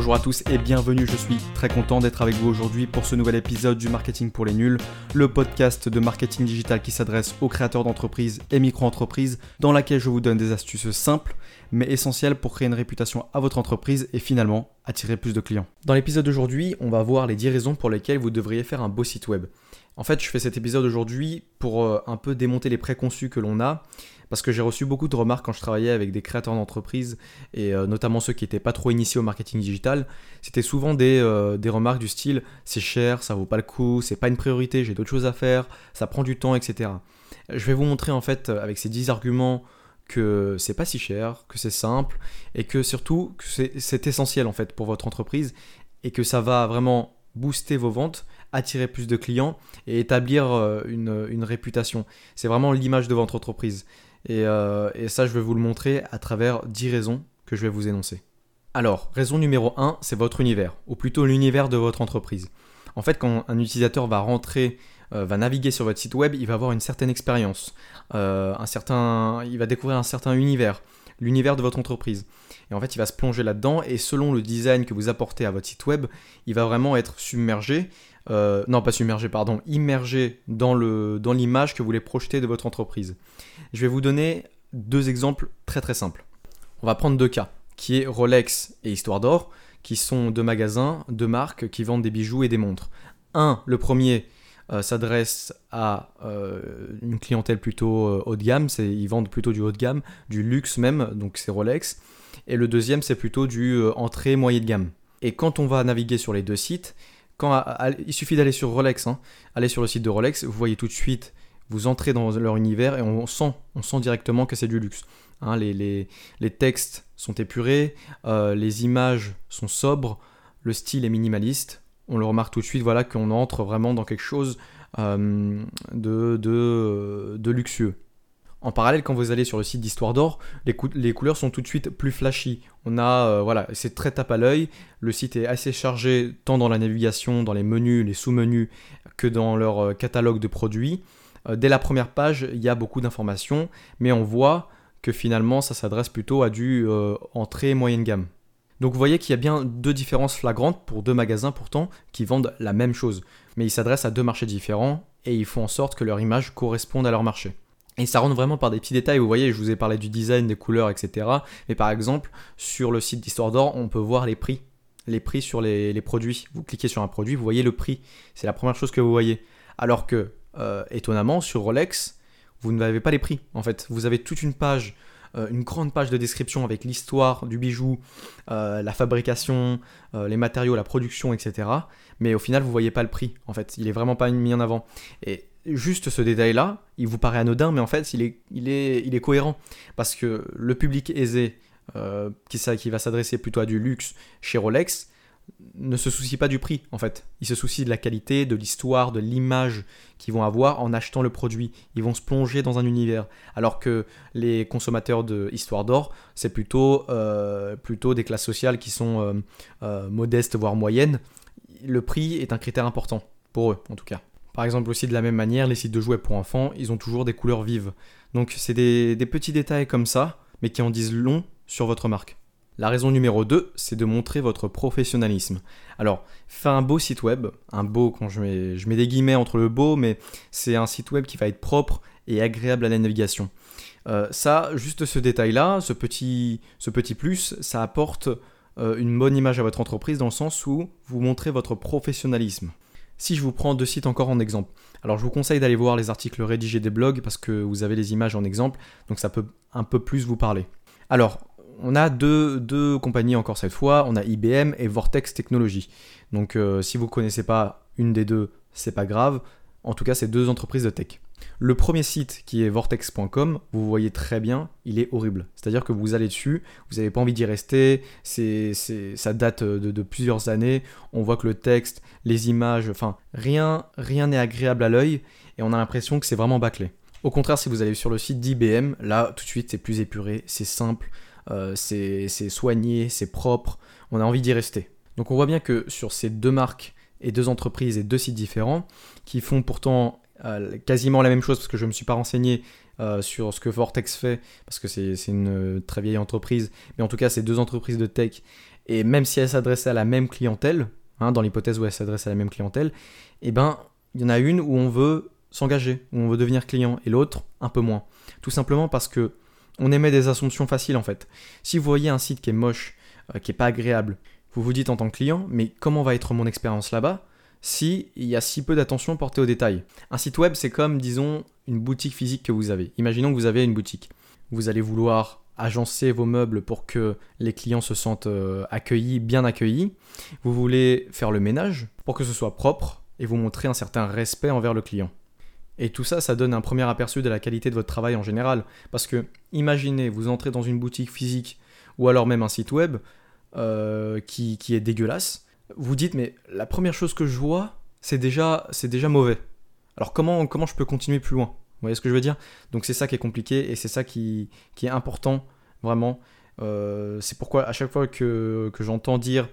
Bonjour à tous et bienvenue, je suis très content d'être avec vous aujourd'hui pour ce nouvel épisode du Marketing pour les nuls, le podcast de marketing digital qui s'adresse aux créateurs d'entreprises et micro-entreprises, dans laquelle je vous donne des astuces simples mais essentielles pour créer une réputation à votre entreprise et finalement attirer plus de clients. Dans l'épisode d'aujourd'hui, on va voir les 10 raisons pour lesquelles vous devriez faire un beau site web. En fait, je fais cet épisode aujourd'hui pour euh, un peu démonter les préconçus que l'on a parce que j'ai reçu beaucoup de remarques quand je travaillais avec des créateurs d'entreprise et euh, notamment ceux qui n'étaient pas trop initiés au marketing digital. C'était souvent des, euh, remarques du style c'est cher, ça vaut pas le coup, c'est pas une priorité, j'ai d'autres choses à faire, ça prend du temps, etc. Je vais vous montrer en fait avec ces 10 arguments que c'est pas si cher, que c'est simple et que surtout c'est essentiel en fait pour votre entreprise et que ça va vraiment booster vos ventes, attirer plus de clients et établir euh, une, réputation. C'est vraiment l'image de votre entreprise. Euh, et, ça, je vais vous le montrer à travers 10 raisons que je vais vous énoncer. Alors, raison numéro 1, c'est votre univers, ou plutôt l'univers de votre entreprise. En fait, quand un utilisateur va rentrer, euh, va naviguer sur votre site web, il va avoir une certaine expérience, euh, un certain, il va découvrir un certain univers, l'univers de votre entreprise. Et en fait, il va se plonger là-dedans, et selon le design que vous apportez à votre site web, il va vraiment être submergé, non pas submergé, pardon, immergé dans l'image dans que vous voulez projeter de votre entreprise. Je vais vous donner deux exemples très très simples. On va prendre deux cas, qui est Rolex et Histoire d'Or, qui sont deux magasins, deux marques qui vendent des bijoux et des montres. Un, le premier euh, s'adresse à euh, une clientèle plutôt euh, haut de gamme, ils vendent plutôt du haut de gamme, du luxe même, donc c'est Rolex. Et le deuxième, c'est plutôt du entrée moyen de gamme. Et quand on va naviguer sur les deux sites, quand, il suffit d'aller sur Rolex, hein, aller sur le site de Rolex, vous voyez tout de suite vous entrez dans leur univers et on sent, on sent directement que c'est du luxe. Hein, les, textes sont épurés, les images sont sobres, le style est minimaliste. On le remarque tout de suite, voilà, qu'on entre vraiment dans quelque chose euh, de, de, luxueux. En parallèle, quand vous allez sur le site d'Histoire d'Or, les, couleurs sont tout de suite plus flashy. On a, euh, voilà, c'est très tape à l'œil. Le site est assez chargé tant dans la navigation, dans les menus, les sous-menus, que dans leur catalogue de produits. Euh, dès la première page, il y a beaucoup d'informations, mais on voit que finalement, ça s'adresse plutôt à du euh, entrée moyenne gamme. Donc vous voyez qu'il y a bien deux différences flagrantes pour deux magasins pourtant qui vendent la même chose, mais ils s'adressent à deux marchés différents et ils font en sorte que leur image corresponde à leur marché. Et ça rentre vraiment par des petits détails, vous voyez, je vous ai parlé du design, des couleurs, etc. Mais par exemple, sur le site d'Histoire d'Or, on peut voir les prix. Les prix sur les, produits. Vous cliquez sur un produit, vous voyez le prix. C'est la première chose que vous voyez. Alors que euh, étonnamment, sur Rolex, vous n'avez pas les prix. En fait, vous avez toute une page, une grande page de description avec l'histoire du bijou, euh, la fabrication, les matériaux, la production, etc. Mais au final, vous voyez pas le prix. En fait, il est vraiment pas mis en avant. Et juste ce détail-là, il vous paraît anodin, mais en fait, il est cohérent parce que le public aisé qui, qui va s'adresser plutôt à du luxe chez Rolex ne se soucie pas du prix en fait. Ils se soucient de la qualité, de l'histoire, de l'image qu'ils vont avoir en achetant le produit. Ils vont se plonger dans un univers. Alors que les consommateurs de Histoire d'Or, c'est plutôt, euh, plutôt des classes sociales qui sont euh, euh, modestes, voire moyennes. Le prix est un critère important, pour eux en tout cas. Par exemple aussi de la même manière, les sites de jouets pour enfants, ils ont toujours des couleurs vives. Donc c'est des petits détails comme ça, mais qui en disent long sur votre marque. La raison numéro 2, c'est de montrer votre professionnalisme. Alors, faire un beau site web, un beau, quand je mets, des guillemets entre le beau, mais c'est un site web qui va être propre et agréable à la navigation. Euh, ça, juste ce détail-là, ce petit, ce petit plus, ça apporte euh, une bonne image à votre entreprise dans le sens où vous montrez votre professionnalisme. Si je vous prends deux sites encore en exemple, alors je vous conseille d'aller voir les articles rédigés des blogs parce que vous avez les images en exemple, donc ça peut un peu plus vous parler. Alors, on a deux, compagnies encore cette fois, on a IBM et Vortex Technologies. Donc euh, si vous ne connaissez pas une des deux, c'est pas grave. En tout cas, c'est deux entreprises de tech. Le premier site qui est vortex.com, vous voyez très bien, il est horrible. C'est-à-dire que vous allez dessus, vous n'avez pas envie d'y rester, c'est, ça date de, plusieurs années, on voit que le texte, les images, enfin rien rien n'est agréable à l'œil et on a l'impression que c'est vraiment bâclé. Au contraire, si vous allez sur le site d'IBM, là tout de suite c'est plus épuré, c'est simple, euh, c'est soigné, c'est propre, on a envie d'y rester. Donc on voit bien que sur ces deux marques et deux entreprises et deux sites différents, qui font pourtant euh, quasiment la même chose, parce que je ne me suis pas renseigné euh, sur ce que Vortex fait, parce que c'est une très vieille entreprise, mais en tout cas c'est deux entreprises de tech, et même si elle s'adressait à la même clientèle, hein, dans l'hypothèse où elle s'adresse à la même clientèle, eh ben, il y en a une où on veut s'engager, où on veut devenir client, et l'autre un peu moins. Tout simplement parce que on émet des assumptions faciles en fait. Si vous voyez un site qui est moche, euh, qui est pas agréable, vous vous dites en tant que client, mais comment va être mon expérience là-bas si il y a si peu d'attention portée aux détails? Un site web, c'est comme, disons, une boutique physique que vous avez. Imaginons que vous avez une boutique. Vous allez vouloir agencer vos meubles pour que les clients se sentent euh, accueillis, bien accueillis. Vous voulez faire le ménage pour que ce soit propre et vous montrer un certain respect envers le client. Et tout ça, ça donne un premier aperçu de la qualité de votre travail en général. Parce que, imaginez, vous entrez dans une boutique physique ou alors même un site web euh, qui, est dégueulasse. Vous dites, mais la première chose que je vois, c'est déjà, déjà mauvais. Alors comment, comment je peux continuer plus loin? Vous voyez ce que je veux dire? Donc c'est ça qui est compliqué et c'est ça qui, qui, est important, vraiment. Euh, c'est pourquoi à chaque fois que, que j'entends dire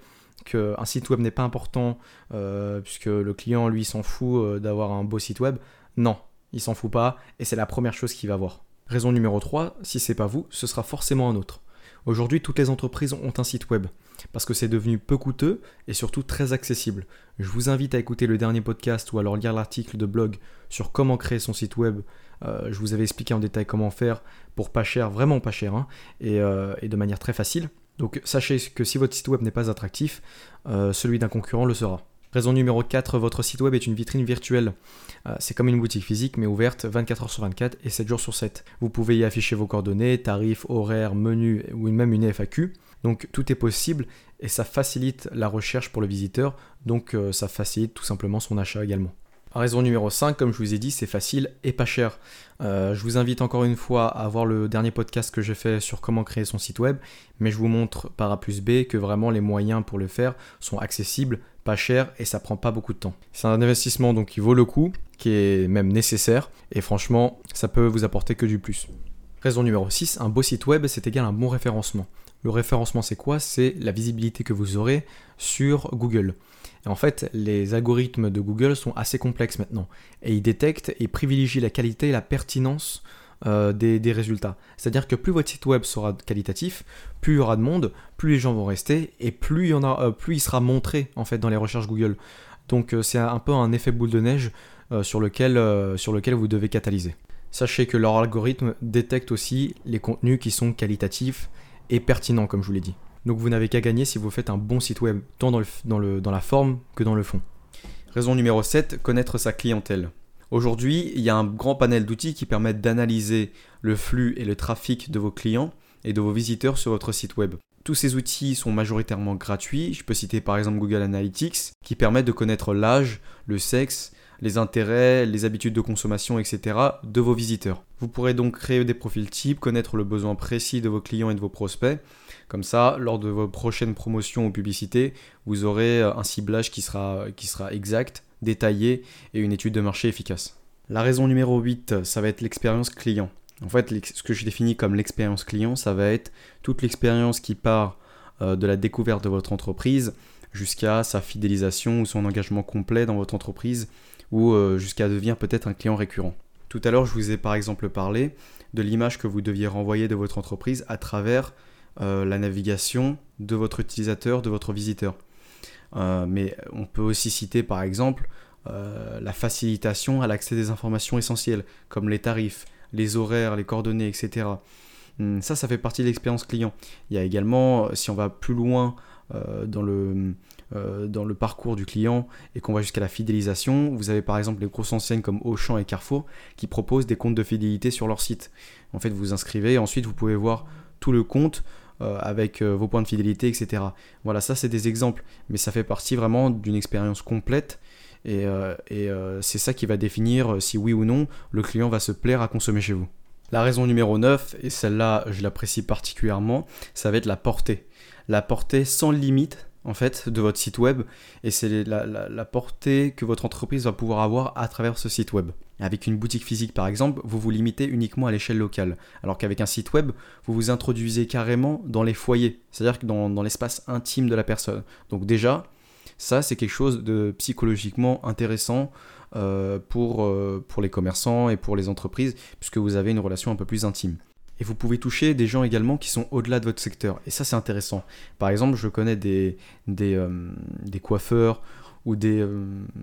qu'un site web n'est pas important, euh, puisque le client, lui, s'en fout d'avoir un beau site web, non, il s'en fout pas, et c'est la première chose qu'il va voir. Raison numéro 3, si c'est pas vous, ce sera forcément un autre. Aujourd'hui, toutes les entreprises ont un site web, parce que c'est devenu peu coûteux et surtout très accessible. Je vous invite à écouter le dernier podcast ou alors lire l'article de blog sur comment créer son site web. Euh, je vous avais expliqué en détail comment faire pour pas cher, vraiment pas cher, hein, euh, et, de manière très facile. Donc sachez que si votre site web n'est pas attractif, euh, celui d'un concurrent le sera. Raison numéro 4, votre site web est une vitrine virtuelle. Euh, c'est comme une boutique physique mais ouverte 24 h sur 24 et 7 jours sur 7. Vous pouvez y afficher vos coordonnées, tarifs, horaires, menus ou même une FAQ. Donc tout est possible et ça facilite la recherche pour le visiteur, donc euh, ça facilite tout simplement son achat également. Raison numéro 5, comme je vous ai dit, c'est facile et pas cher. Euh, je vous invite encore une fois à voir le dernier podcast que j'ai fait sur comment créer son site web, mais je vous montre par A plus B que vraiment les moyens pour le faire sont accessibles, pas chers et ça prend pas beaucoup de temps. C'est un investissement donc qui vaut le coup, qui est même nécessaire, et franchement, ça peut vous apporter que du plus. Raison numéro 6, un beau site web, c'est égal à un bon référencement. Le référencement, c'est quoi? C'est la visibilité que vous aurez sur Google. Et en fait, les algorithmes de Google sont assez complexes maintenant. Et ils détectent et privilégient la qualité et la pertinence euh, des, résultats. C'est-à-dire que plus votre site web sera qualitatif, plus il y aura de monde, plus les gens vont rester et plus il, euh, sera montré en fait dans les recherches Google. Donc euh, c'est un peu un effet boule de neige sur lequel vous devez catalyser. Sachez que leur algorithme détecte aussi les contenus qui sont qualitatifs et pertinents, comme je vous l'ai dit. Donc vous n'avez qu'à gagner si vous faites un bon site web, tant dans, le, la forme que dans le fond. Raison numéro 7, connaître sa clientèle. Aujourd'hui, il y a un grand panel d'outils qui permettent d'analyser le flux et le trafic de vos clients et de vos visiteurs sur votre site web. Tous ces outils sont majoritairement gratuits. Je peux citer par exemple Google Analytics qui permet de connaître l'âge, le sexe, les intérêts, les habitudes de consommation, etc. de vos visiteurs. Vous pourrez donc créer des profils types, connaître le besoin précis de vos clients et de vos prospects. Comme ça, lors de vos prochaines promotions ou publicités, vous aurez un ciblage qui sera, qui sera exact, détaillé et une étude de marché efficace. La raison numéro 8, ça va être l'expérience client. En fait, ce que je définis comme l'expérience client, ça va être toute l'expérience qui part euh, de la découverte de votre entreprise jusqu'à sa fidélisation ou son engagement complet dans votre entreprise ou euh, jusqu'à devenir peut-être un client récurrent. Tout à l'heure, je vous ai par exemple parlé de l'image que vous deviez renvoyer de votre entreprise à travers euh, la navigation de votre utilisateur, de votre visiteur. Euh, mais on peut aussi citer par exemple la facilitation à l'accès des informations essentielles, comme les tarifs, les horaires, les coordonnées, etc. Hmm, ça, ça fait partie de l'expérience client. Il y a également, si on va plus loin dans le euh, dans le parcours du client et qu'on va jusqu'à la fidélisation. Vous avez par exemple les grosses enseignes comme Auchan et Carrefour qui proposent des comptes de fidélité sur leur site. En fait, vous vous inscrivez et ensuite vous pouvez voir tout le compte euh, avec euh, vos points de fidélité, etc. Voilà, ça c'est des exemples, mais ça fait partie vraiment d'une expérience complète et, et c'est ça qui va définir si oui ou non le client va se plaire à consommer chez vous. La raison numéro 9, et celle-là je l'apprécie particulièrement, ça va être la portée. La portée sans limite en fait de votre site web et c'est la, portée que votre entreprise va pouvoir avoir à travers ce site web. Avec une boutique physique par exemple, vous vous limitez uniquement à l'échelle locale, alors qu'avec un site web, vous vous introduisez carrément dans les foyers, c'est-à-dire dans, dans l'espace intime de la personne. Donc déjà, ça c'est quelque chose de psychologiquement intéressant euh, pour, euh, pour les commerçants et pour les entreprises, puisque vous avez une relation un peu plus intime. Et vous pouvez toucher des gens également qui sont au-delà de votre secteur. Et ça, c'est intéressant. Par exemple, je connais des, euh, coiffeurs ou des,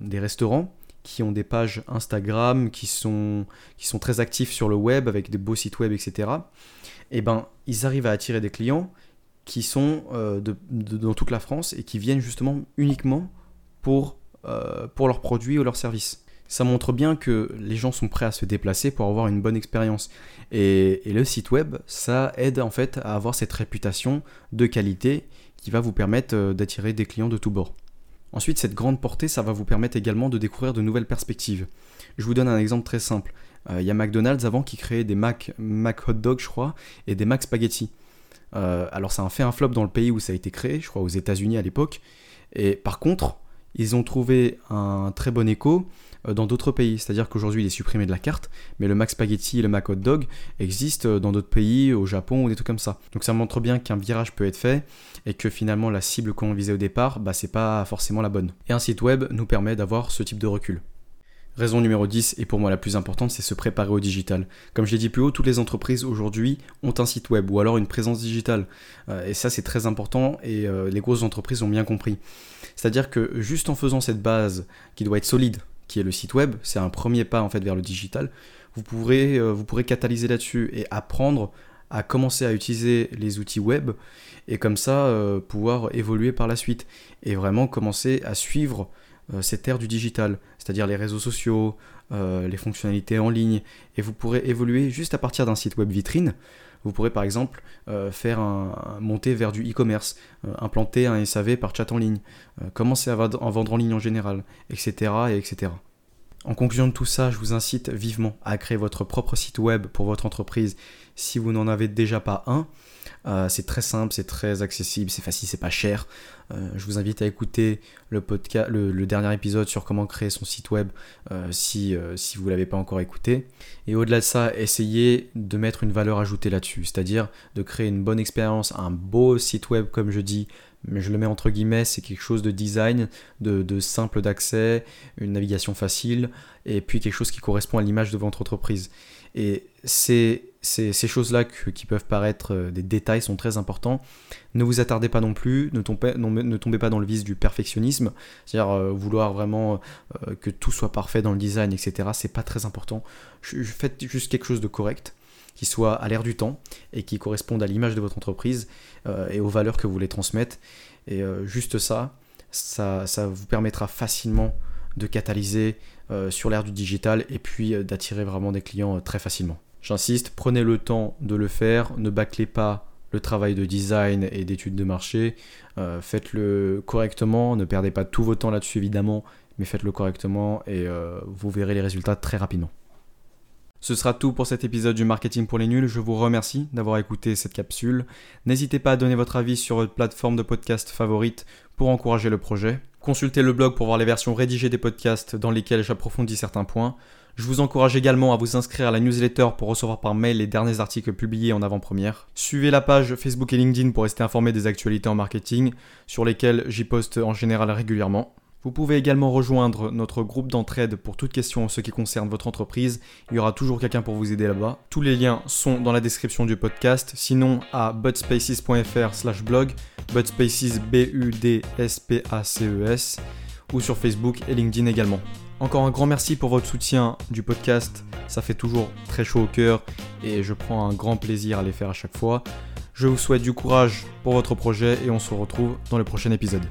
des, restaurants qui ont des pages Instagram, qui sont, qui sont très actifs sur le web, avec des beaux sites web, etc. Et eh ben, ils arrivent à attirer des clients qui sont euh, dans toute la France et qui viennent justement uniquement pour, pour leurs produits ou leurs services ça montre bien que les gens sont prêts à se déplacer pour avoir une bonne expérience. Et, le site web, ça aide en fait à avoir cette réputation de qualité qui va vous permettre euh, d'attirer des clients de tous bords. Ensuite, cette grande portée, ça va vous permettre également de découvrir de nouvelles perspectives. Je vous donne un exemple très simple. Euh, il y a McDonald's avant qui créait des Mac, Mac Hot Dog, je crois, et des Mac Spaghetti. Euh, alors ça a fait un flop dans le pays où ça a été créé, je crois aux États-Unis à l'époque. Et par contre, ils ont trouvé un très bon écho euh, dans d'autres pays. C'est-à-dire qu'aujourd'hui, il est supprimé de la carte, mais le Mac Spaghetti et le Mac Hot Dog existent euh, dans d'autres pays, au Japon ou des trucs comme ça. Donc ça montre bien qu'un virage peut être fait et que finalement la cible qu'on visait au départ, bah, c'est pas forcément la bonne. Et un site web nous permet d'avoir ce type de recul. Raison numéro 10, et pour moi la plus importante, c'est se préparer au digital. Comme je l'ai dit plus haut, toutes les entreprises aujourd'hui ont un site web ou alors une présence digitale. Euh, et ça c'est très important et les grosses entreprises ont bien compris. C'est-à-dire que juste en faisant cette base qui doit être solide, qui est le site web, c'est un premier pas en fait vers le digital, vous pourrez, euh, vous pourrez catalyser là-dessus et apprendre à commencer à utiliser les outils web et comme ça euh, pouvoir évoluer par la suite et vraiment commencer à suivre euh, cette ère du digital, c'est-à-dire les réseaux sociaux, les fonctionnalités en ligne et vous pourrez évoluer juste à partir d'un site web vitrine vous pourrez par exemple euh, faire un, monter vers du e-commerce, euh, implanter un SAV par chat en ligne, euh, commencer à, à, vendre en ligne en général, etc., et etc. En conclusion de tout ça, je vous incite vivement à créer votre propre site web pour votre entreprise si vous n'en avez déjà pas un. Euh, c'est très simple, c'est très accessible, c'est facile, c'est pas cher. Euh, je vous invite à écouter le, podcast, le, dernier épisode sur comment créer son site web euh, si, si vous ne l'avez pas encore écouté. Et au-delà de ça, essayez de mettre une valeur ajoutée là-dessus, c'est-à-dire de créer une bonne expérience, un beau site web comme je dis, mais je le mets entre guillemets, c'est quelque chose de design, de, simple d'accès, une navigation facile, et puis quelque chose qui correspond à l'image de votre entreprise. Et ces, ces, choses-là qui peuvent paraître euh, des détails sont très importants. Ne vous attardez pas non plus, ne tombez, pas dans le vice du perfectionnisme, c'est-à-dire euh, vouloir vraiment euh, que tout soit parfait dans le design, etc. C'est pas très important. Faites juste quelque chose de correct qui soit à l'air du temps et qui corresponde à l'image de votre entreprise et aux valeurs que vous voulez transmettre. Et juste ça, ça, ça, vous permettra facilement de catalyser euh, sur l'ère du digital et puis d'attirer vraiment des clients très facilement. J'insiste, prenez le temps de le faire, ne bâclez pas le travail de design et d'études de marché, faites-le correctement, ne perdez pas tout votre temps là-dessus évidemment, mais faites-le correctement et vous verrez les résultats très rapidement. Ce sera tout pour cet épisode du Marketing pour les nuls. Je vous remercie d'avoir écouté cette capsule. N'hésitez pas à donner votre avis sur votre plateforme de podcast favorite pour encourager le projet. Consultez le blog pour voir les versions rédigées des podcasts dans lesquelles j'approfondis certains points. Je vous encourage également à vous inscrire à la newsletter pour recevoir par mail les derniers articles publiés en avant-première. Suivez la page Facebook et LinkedIn pour rester informé des actualités en marketing, sur lesquelles j'y poste en général régulièrement. Vous pouvez également rejoindre notre groupe d'entraide pour toute question en ce qui concerne votre entreprise. Il y aura toujours quelqu'un pour vous aider là-bas. Tous les liens sont dans la description du podcast. Sinon, à budspaces.fr slash blog, budspaces B-U-D-S-P-A-C-E-S, e ou sur Facebook et LinkedIn également. Encore un grand merci pour votre soutien du podcast. Ça fait toujours très chaud au cœur et je prends un grand plaisir à les faire à chaque fois. Je vous souhaite du courage pour votre projet et on se retrouve dans le prochain épisode.